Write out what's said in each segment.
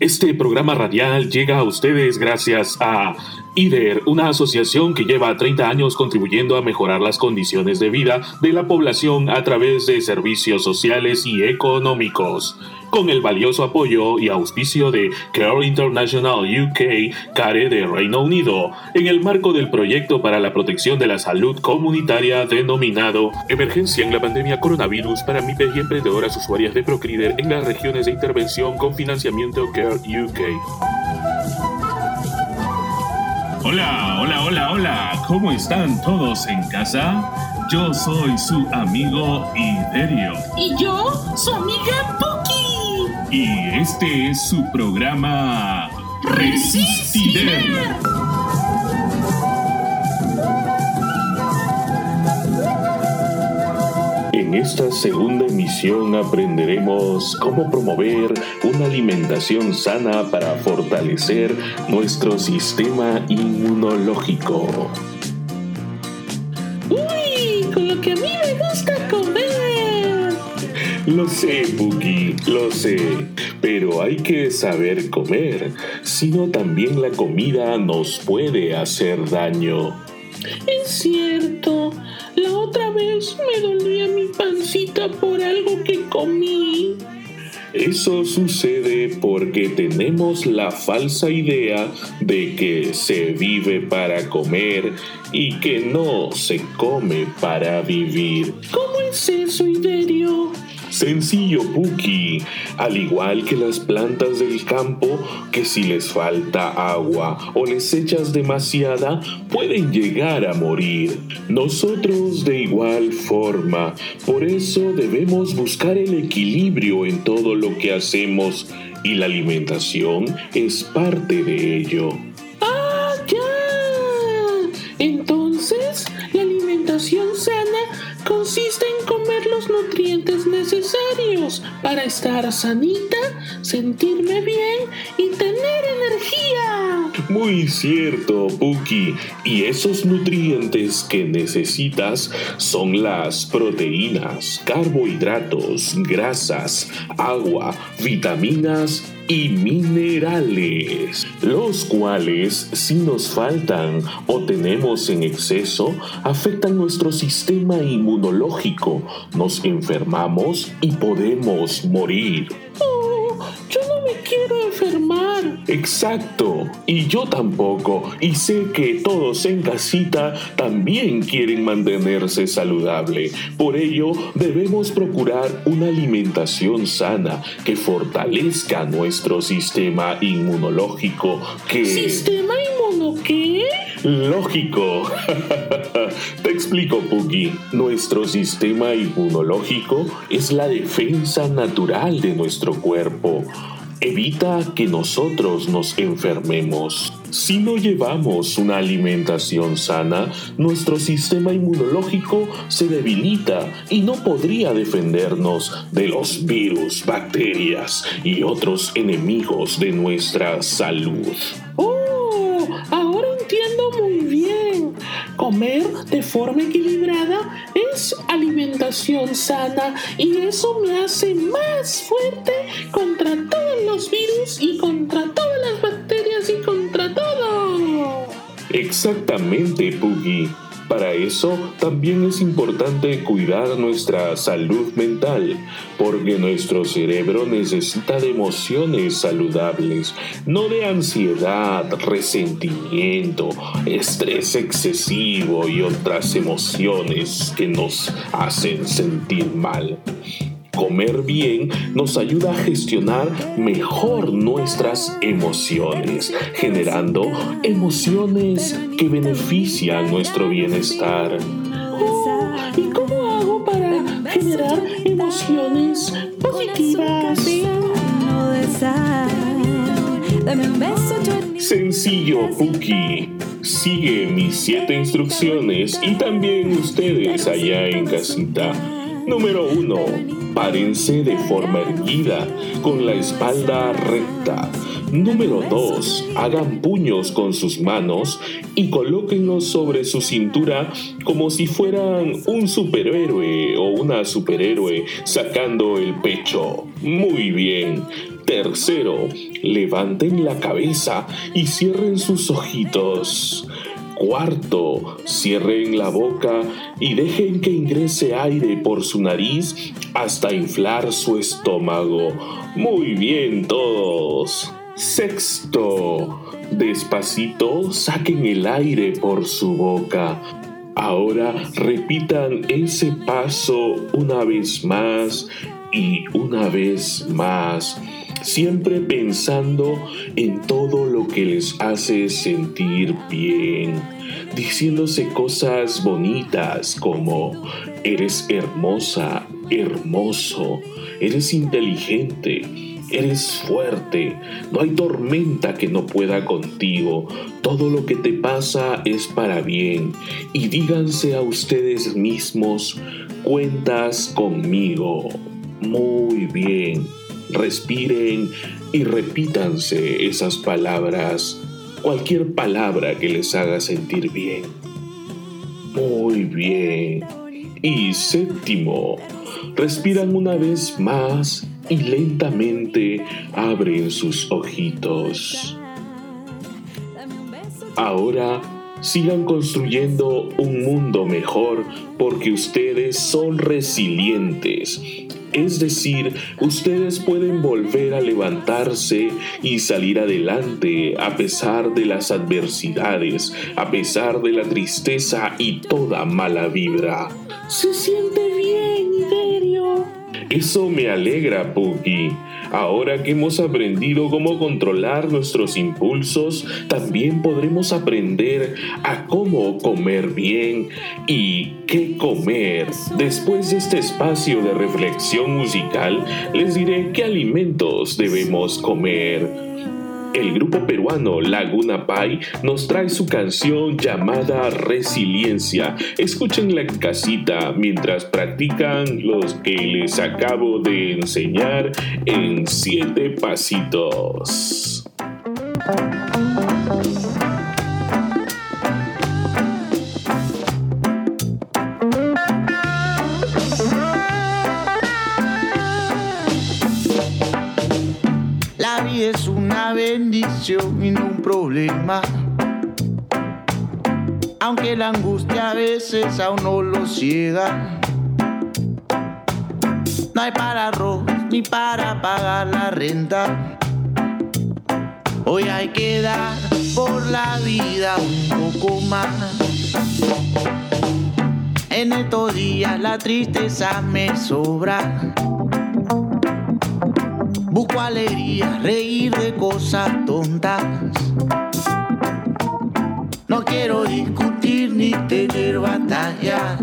Este programa radial llega a ustedes gracias a IDER, una asociación que lleva 30 años contribuyendo a mejorar las condiciones de vida de la población a través de servicios sociales y económicos. Con el valioso apoyo y auspicio de Care International UK, CARE de Reino Unido, en el marco del proyecto para la protección de la salud comunitaria denominado Emergencia en la pandemia coronavirus para MIPES y emprendedoras usuarias de Procrider en las regiones de intervención con financiamiento Care UK. Hola, hola, hola, hola, ¿cómo están todos en casa? Yo soy su amigo Iderio. Y yo, su amiga Puki. Y este es su programa Resistider. En esta segunda emisión aprenderemos cómo promover una alimentación sana para fortalecer nuestro sistema inmunológico. Uy, con lo que a mí me gusta comer. Lo sé, Puki, lo sé. Pero hay que saber comer, si no también la comida nos puede hacer daño. Es cierto. La otra vez me dolía mi pancita por algo que comí. Eso sucede porque tenemos la falsa idea de que se vive para comer y que no se come para vivir. ¿Cómo es eso, Iderio? Sencillo, Puki. Al igual que las plantas del campo, que si les falta agua o les echas demasiada, pueden llegar a morir. Nosotros de igual forma. Por eso debemos buscar el equilibrio en todo lo que hacemos y la alimentación es parte de ello. ¡Ah, ya! Entonces, la alimentación sana consiste en comer los nutrientes necesarios para estar sanita, sentirme bien y tener energía. Muy cierto, Puki. Y esos nutrientes que necesitas son las proteínas, carbohidratos, grasas, agua, vitaminas y minerales, los cuales si nos faltan o tenemos en exceso, afectan nuestro sistema inmunológico, nos enfermamos y podemos morir. Exacto, y yo tampoco, y sé que todos en casita también quieren mantenerse saludable. Por ello, debemos procurar una alimentación sana que fortalezca nuestro sistema inmunológico. Que... ¿Sistema inmuno qué? Lógico. Te explico, Puggy. Nuestro sistema inmunológico es la defensa natural de nuestro cuerpo. Evita que nosotros nos enfermemos. Si no llevamos una alimentación sana, nuestro sistema inmunológico se debilita y no podría defendernos de los virus, bacterias y otros enemigos de nuestra salud. Comer de forma equilibrada es alimentación sana y eso me hace más fuerte contra todos los virus y contra todas las bacterias y contra todo. Exactamente, Puggy. Para eso también es importante cuidar nuestra salud mental, porque nuestro cerebro necesita de emociones saludables, no de ansiedad, resentimiento, estrés excesivo y otras emociones que nos hacen sentir mal. Comer bien nos ayuda a gestionar mejor nuestras emociones, generando emociones que benefician nuestro bienestar. Oh, ¿Y cómo hago para generar emociones positivas? Sencillo, Puki. Sigue mis siete instrucciones y también ustedes allá en casita. Número 1. Párense de forma erguida, con la espalda recta. Número 2. Hagan puños con sus manos y colóquenlos sobre su cintura como si fueran un superhéroe o una superhéroe sacando el pecho. Muy bien. Tercero, levanten la cabeza y cierren sus ojitos. Cuarto, cierren la boca y dejen que ingrese aire por su nariz hasta inflar su estómago. Muy bien todos. Sexto, despacito saquen el aire por su boca. Ahora repitan ese paso una vez más y una vez más siempre pensando en todo lo que les hace sentir bien, diciéndose cosas bonitas como eres hermosa, hermoso, eres inteligente, eres fuerte, no hay tormenta que no pueda contigo, todo lo que te pasa es para bien y díganse a ustedes mismos, cuentas conmigo. Muy bien respiren y repítanse esas palabras, cualquier palabra que les haga sentir bien. Muy bien. Y séptimo, respiran una vez más y lentamente abren sus ojitos. Ahora sigan construyendo un mundo mejor porque ustedes son resilientes es decir, ustedes pueden volver a levantarse y salir adelante a pesar de las adversidades, a pesar de la tristeza y toda mala vibra. Se siente bien, Iderio. Eso me alegra, Pookie. Ahora que hemos aprendido cómo controlar nuestros impulsos, también podremos aprender a cómo comer bien y qué comer. Después de este espacio de reflexión musical, les diré qué alimentos debemos comer. El grupo peruano Laguna Pai nos trae su canción llamada Resiliencia. Escúchenla en casita mientras practican los que les acabo de enseñar en siete pasitos. Y no un problema. Aunque la angustia a veces a uno lo ciega. No hay para arroz ni para pagar la renta. Hoy hay que dar por la vida un poco más. En estos días la tristeza me sobra. Busco alegría, reír de cosas tontas. No quiero discutir ni tener batalla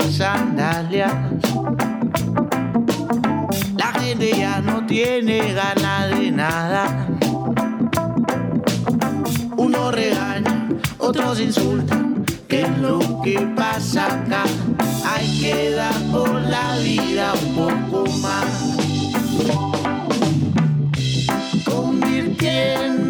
sandalias. La gente ya no tiene ganas de nada. Uno regaña, otros insultan. ¿Qué es lo que pasa acá? hay que dar por la vida un poco más. Convirtiendo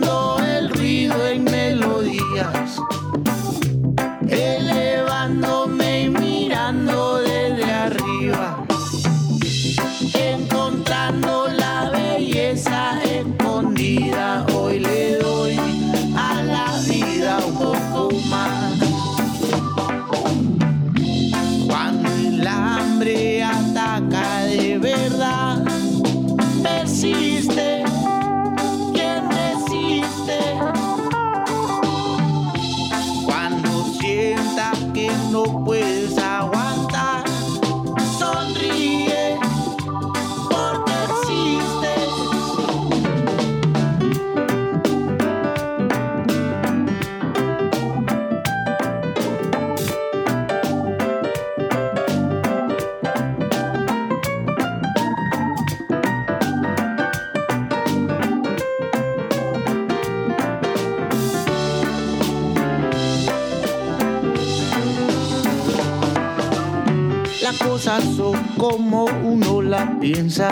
son como uno las piensa.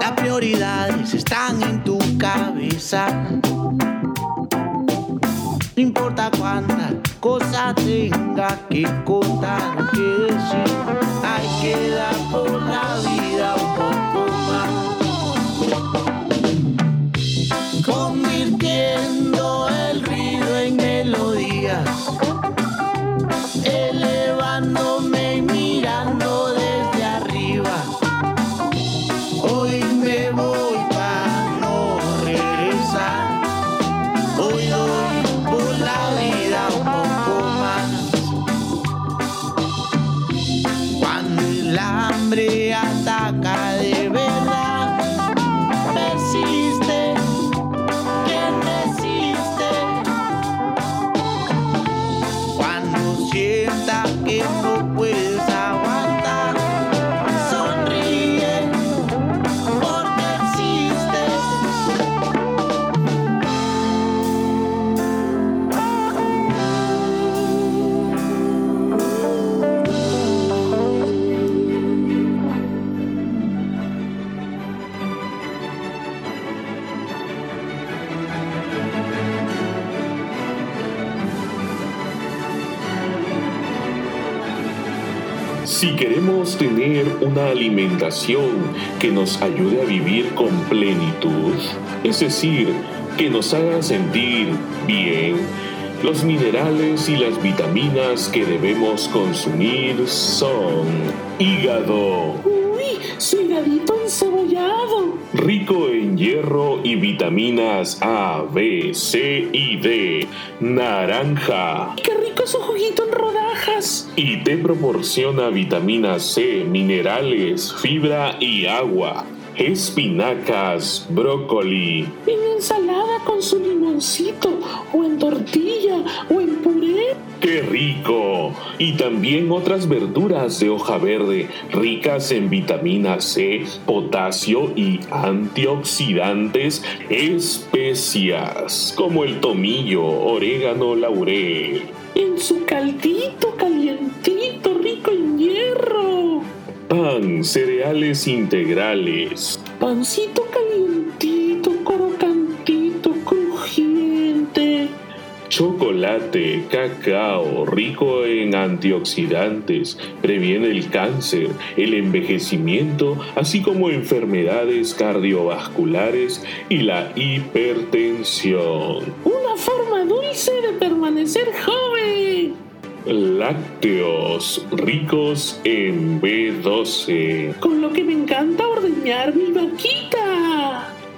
Las prioridades están en tu cabeza. No importa cuántas cosas tenga que contar, que decir, hay que dar hambre una alimentación que nos ayude a vivir con plenitud, es decir, que nos haga sentir bien, los minerales y las vitaminas que debemos consumir son hígado, Higadito encebollado. rico en hierro y vitaminas A, B, C y D, naranja, Qué rico su juguito en rodajas. y te proporciona vitamina C, minerales, fibra y agua. Espinacas, brócoli, En ensalada con su limoncito, o en tortilla, o en puré. ¡Qué rico! Y también otras verduras de hoja verde ricas en vitamina C, potasio y antioxidantes, especias como el tomillo, orégano, laurel. En su caldito calientito, rico en hierro. Pan, cereales integrales, Pancito Chocolate, cacao, rico en antioxidantes, previene el cáncer, el envejecimiento, así como enfermedades cardiovasculares y la hipertensión. Una forma dulce de permanecer joven. Lácteos, ricos en B12. Con lo que me encanta ordeñar mi vaquita.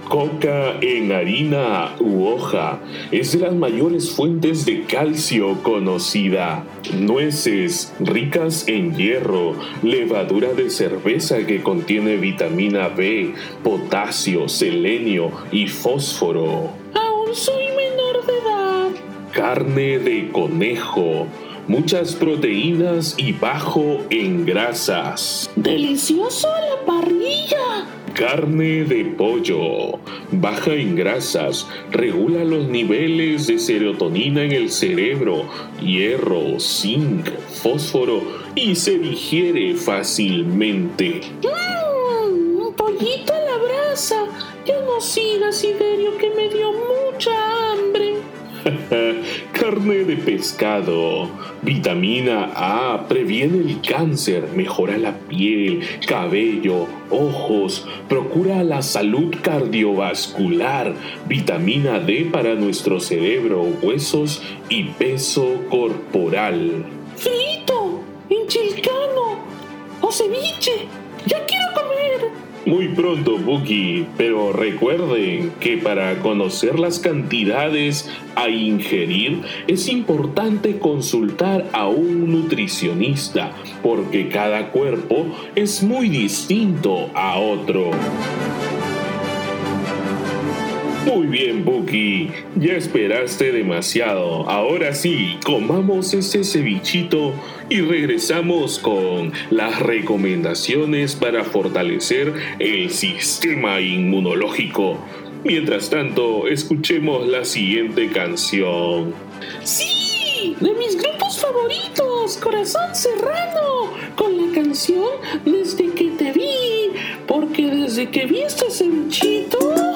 Coca en harina u hoja es de las mayores fuentes de calcio conocida. Nueces ricas en hierro, levadura de cerveza que contiene vitamina B, potasio, selenio y fósforo. Aún soy menor de edad. Carne de conejo, muchas proteínas y bajo en grasas. Delicioso a la parrilla. Carne de pollo, baja en grasas, regula los niveles de serotonina en el cerebro, hierro, zinc, fósforo y se digiere fácilmente. Mmm, un pollito a la brasa. Ya no sigas, Siderio, que me dio mucha hambre. Carne de pescado, vitamina A, previene el cáncer, mejora la piel, cabello, ojos, procura la salud cardiovascular, vitamina D para nuestro cerebro, huesos y peso corporal. Frito, enchilcano o ceviche. Ya quiero. Muy pronto, Buki, pero recuerden que para conocer las cantidades a ingerir es importante consultar a un nutricionista, porque cada cuerpo es muy distinto a otro. Muy bien, Buki. Ya esperaste demasiado. Ahora sí, comamos ese cevichito y regresamos con las recomendaciones para fortalecer el sistema inmunológico. Mientras tanto, escuchemos la siguiente canción. Sí, de mis grupos favoritos. Corazón serrano, con la canción Desde que te vi, porque desde que viste ese bichito...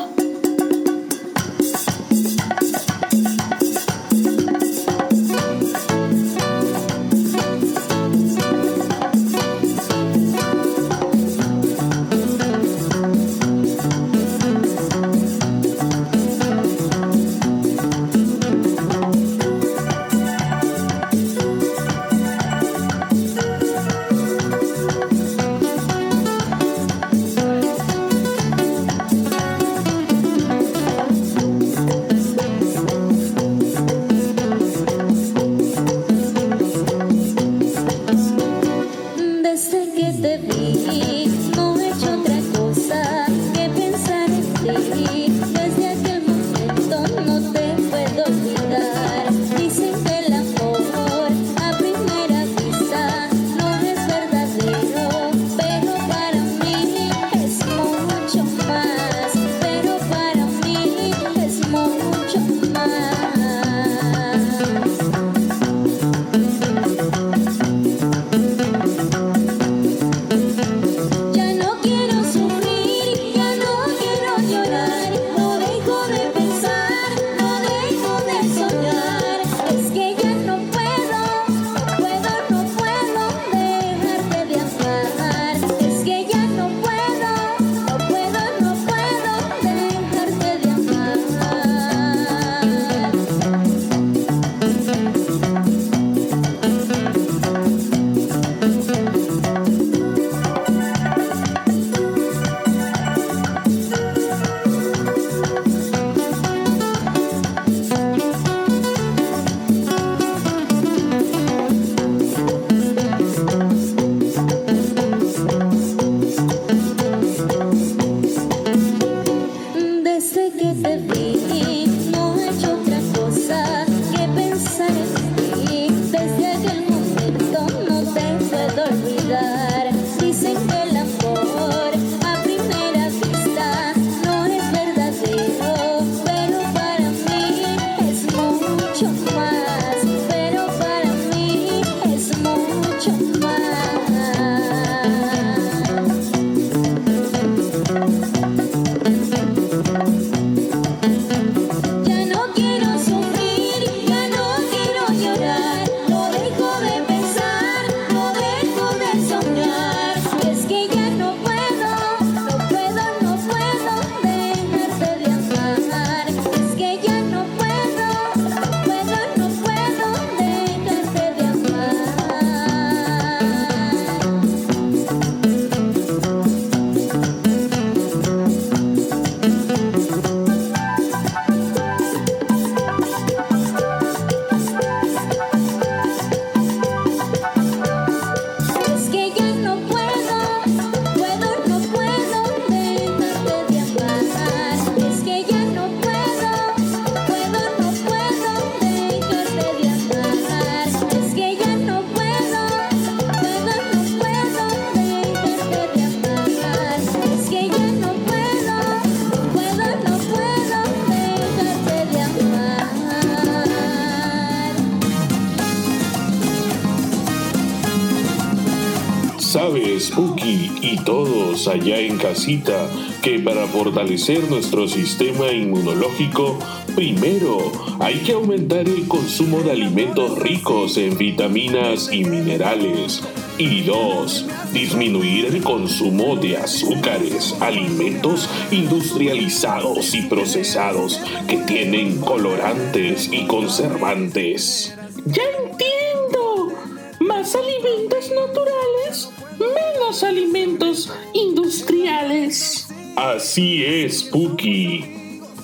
allá en casita que para fortalecer nuestro sistema inmunológico, primero hay que aumentar el consumo de alimentos ricos en vitaminas y minerales. Y dos, disminuir el consumo de azúcares, alimentos industrializados y procesados que tienen colorantes y conservantes. ¡Ya entiendo! Más alimentos naturales, menos alimentos industriales. Así es, Puki.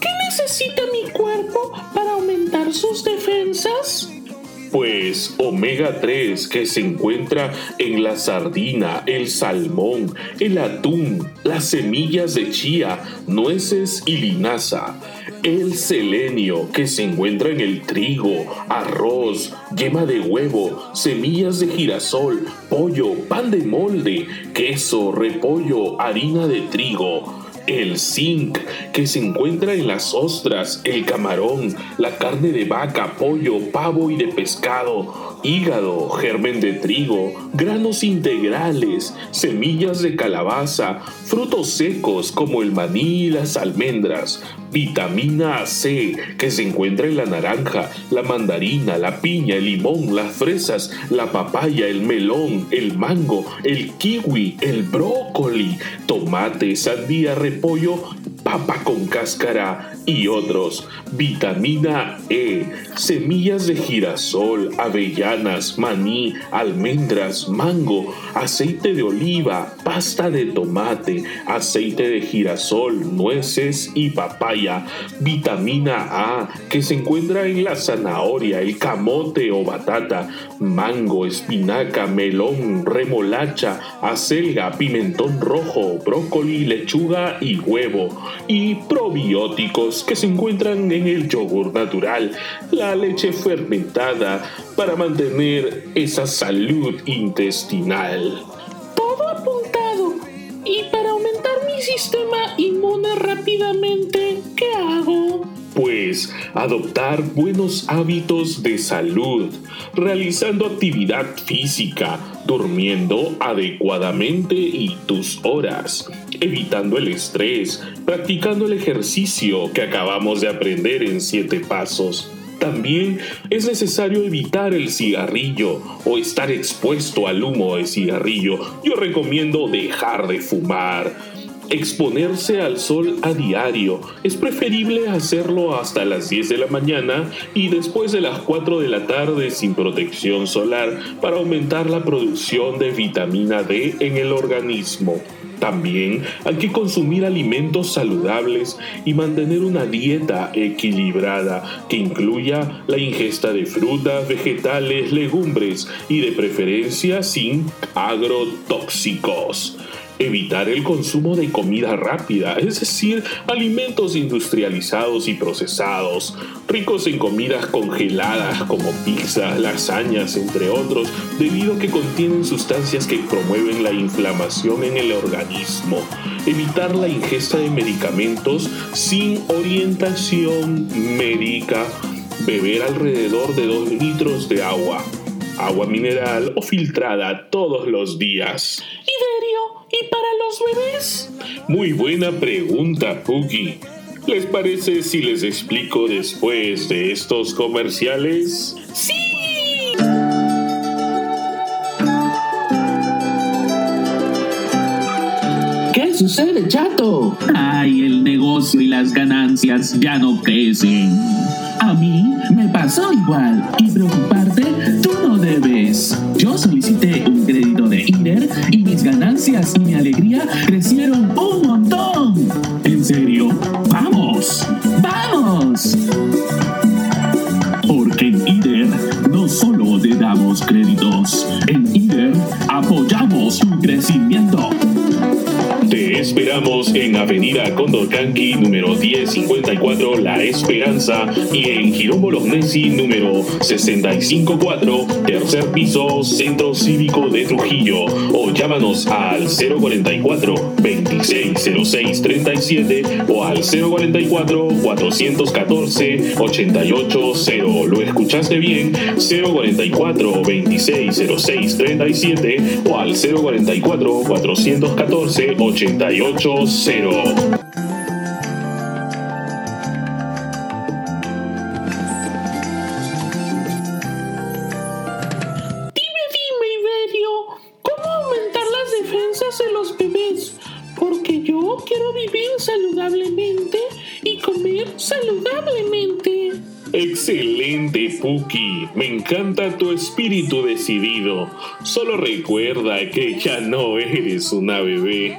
¿Qué necesita mi cuerpo para aumentar sus defensas? Pues omega 3 que se encuentra en la sardina, el salmón, el atún, las semillas de chía, nueces y linaza. El selenio que se encuentra en el trigo, arroz, yema de huevo, semillas de girasol, pollo, pan de molde, queso, repollo, harina de trigo el zinc que se encuentra en las ostras, el camarón, la carne de vaca, pollo, pavo y de pescado, hígado, germen de trigo, granos integrales, semillas de calabaza, frutos secos como el maní y las almendras, vitamina C que se encuentra en la naranja, la mandarina, la piña, el limón, las fresas, la papaya, el melón, el mango, el kiwi, el brócoli, tomate, sandía, repollo papa con cáscara y otros, vitamina E, semillas de girasol, avellanas, maní, almendras, mango, aceite de oliva, pasta de tomate, aceite de girasol, nueces y papaya, vitamina A que se encuentra en la zanahoria, el camote o batata, mango, espinaca, melón, remolacha, acelga, pimentón rojo, brócoli, lechuga y huevo y probióticos que se encuentran en el yogur natural, la leche fermentada, para mantener esa salud intestinal. Todo apuntado. Y para aumentar mi sistema inmune rápidamente, ¿qué hago? Pues adoptar buenos hábitos de salud, realizando actividad física, durmiendo adecuadamente y tus horas, evitando el estrés, practicando el ejercicio que acabamos de aprender en siete pasos. También es necesario evitar el cigarrillo o estar expuesto al humo de cigarrillo. Yo recomiendo dejar de fumar. Exponerse al sol a diario. Es preferible hacerlo hasta las 10 de la mañana y después de las 4 de la tarde sin protección solar para aumentar la producción de vitamina D en el organismo. También hay que consumir alimentos saludables y mantener una dieta equilibrada que incluya la ingesta de frutas, vegetales, legumbres y de preferencia sin agrotóxicos evitar el consumo de comida rápida, es decir, alimentos industrializados y procesados, ricos en comidas congeladas como pizzas, lasañas, entre otros, debido a que contienen sustancias que promueven la inflamación en el organismo. Evitar la ingesta de medicamentos sin orientación médica. Beber alrededor de 2 litros de agua, agua mineral o filtrada todos los días. ¿Y para los bebés? Muy buena pregunta, Pookie. ¿Les parece si les explico después de estos comerciales? ¡Sí! ¿Qué sucede, chato? Ay, el negocio y las ganancias ya no crecen. A mí me pasó igual y preocuparte tú no debes. Solicité un crédito de IDER y mis ganancias y mi alegría crecieron un montón. ¿En serio? ¡Vamos! ¡Vamos! Porque en IDER no solo te damos créditos, en IDER apoyamos tu crecimiento. Estamos en Avenida Condocanqui número 1054 La Esperanza y en Girombo Lognesi número 654, tercer piso, Centro Cívico de Trujillo. O llámanos al 044 2606 37 o al 044 414 8800. ¿Lo escuchaste bien? 044 2606 37 o al 044 414 8800. Dime, dime, Iberio, ¿cómo aumentar las defensas de los bebés? Porque yo quiero vivir saludablemente y comer saludablemente. Excelente, Puki. Me encanta tu espíritu decidido. Solo recuerda que ya no eres una bebé.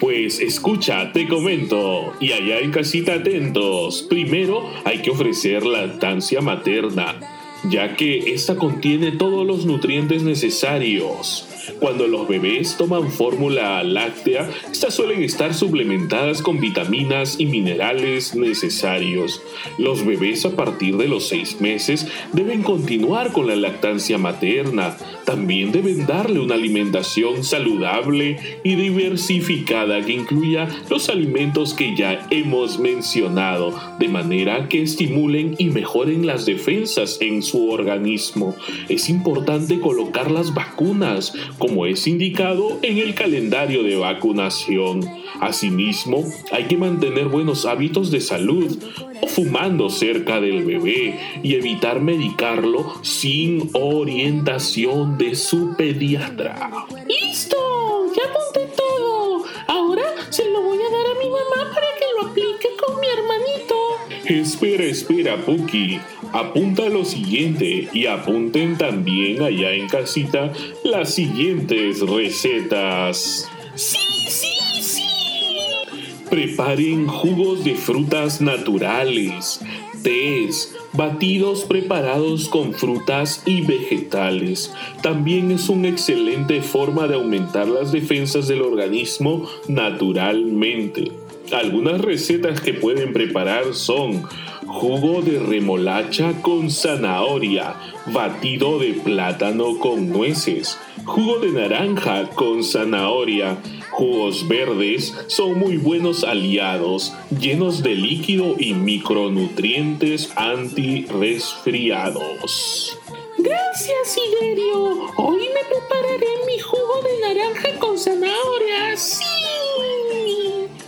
Pues escucha, te comento. Y allá en casita atentos. Primero hay que ofrecer lactancia materna, ya que esta contiene todos los nutrientes necesarios. Cuando los bebés toman fórmula láctea, estas suelen estar suplementadas con vitaminas y minerales necesarios. Los bebés a partir de los seis meses deben continuar con la lactancia materna. También deben darle una alimentación saludable y diversificada que incluya los alimentos que ya hemos mencionado, de manera que estimulen y mejoren las defensas en su organismo. Es importante colocar las vacunas, como es indicado en el calendario de vacunación. Asimismo, hay que mantener buenos hábitos de salud o fumando cerca del bebé y evitar medicarlo sin orientación de su pediatra. ¡Listo! Ya apunté todo. Ahora se lo voy a dar a mi mamá para que lo aplique con mi hermanito. Espera, espera, Puki. Apunta lo siguiente y apunten también allá en casita las siguientes recetas. ¡Sí, sí, sí! Preparen jugos de frutas naturales, tés, batidos preparados con frutas y vegetales. También es una excelente forma de aumentar las defensas del organismo naturalmente. Algunas recetas que pueden preparar son jugo de remolacha con zanahoria, batido de plátano con nueces, jugo de naranja con zanahoria. Jugos verdes son muy buenos aliados, llenos de líquido y micronutrientes antirresfriados. Gracias, Siderio. Hoy me prepararé mi jugo de naranja con zanahoria. ¡Sí!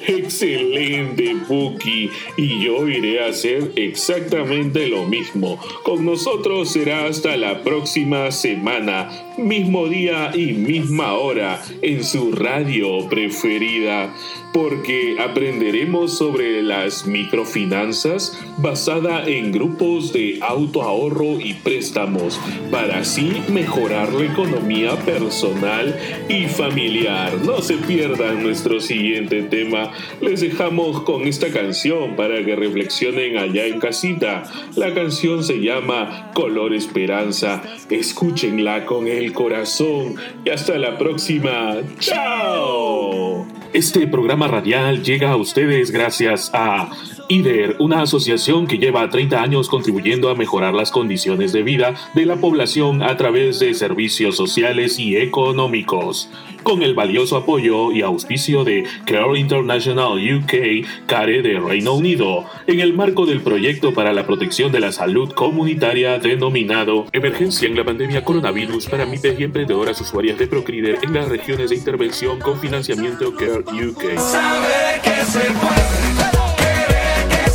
Excelente, Puki. Y yo iré a hacer exactamente lo mismo. Con nosotros será hasta la próxima semana, mismo día y misma hora, en su radio preferida. Porque aprenderemos sobre las microfinanzas basada en grupos de autoahorro y préstamos para así mejorar la economía personal y familiar. No se pierdan nuestro siguiente tema les dejamos con esta canción para que reflexionen allá en casita. La canción se llama Color Esperanza. Escúchenla con el corazón y hasta la próxima. ¡Chao! Este programa radial llega a ustedes gracias a IDER, una asociación que lleva 30 años contribuyendo a mejorar las condiciones de vida de la población a través de servicios sociales y económicos. Con el valioso apoyo y auspicio de Care International UK, CARE de Reino Unido, en el marco del proyecto para la protección de la salud comunitaria denominado Emergencia en la pandemia coronavirus para MIPES y emprendedoras usuarias de Procrider en las regiones de intervención con financiamiento Care UK.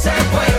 Segway.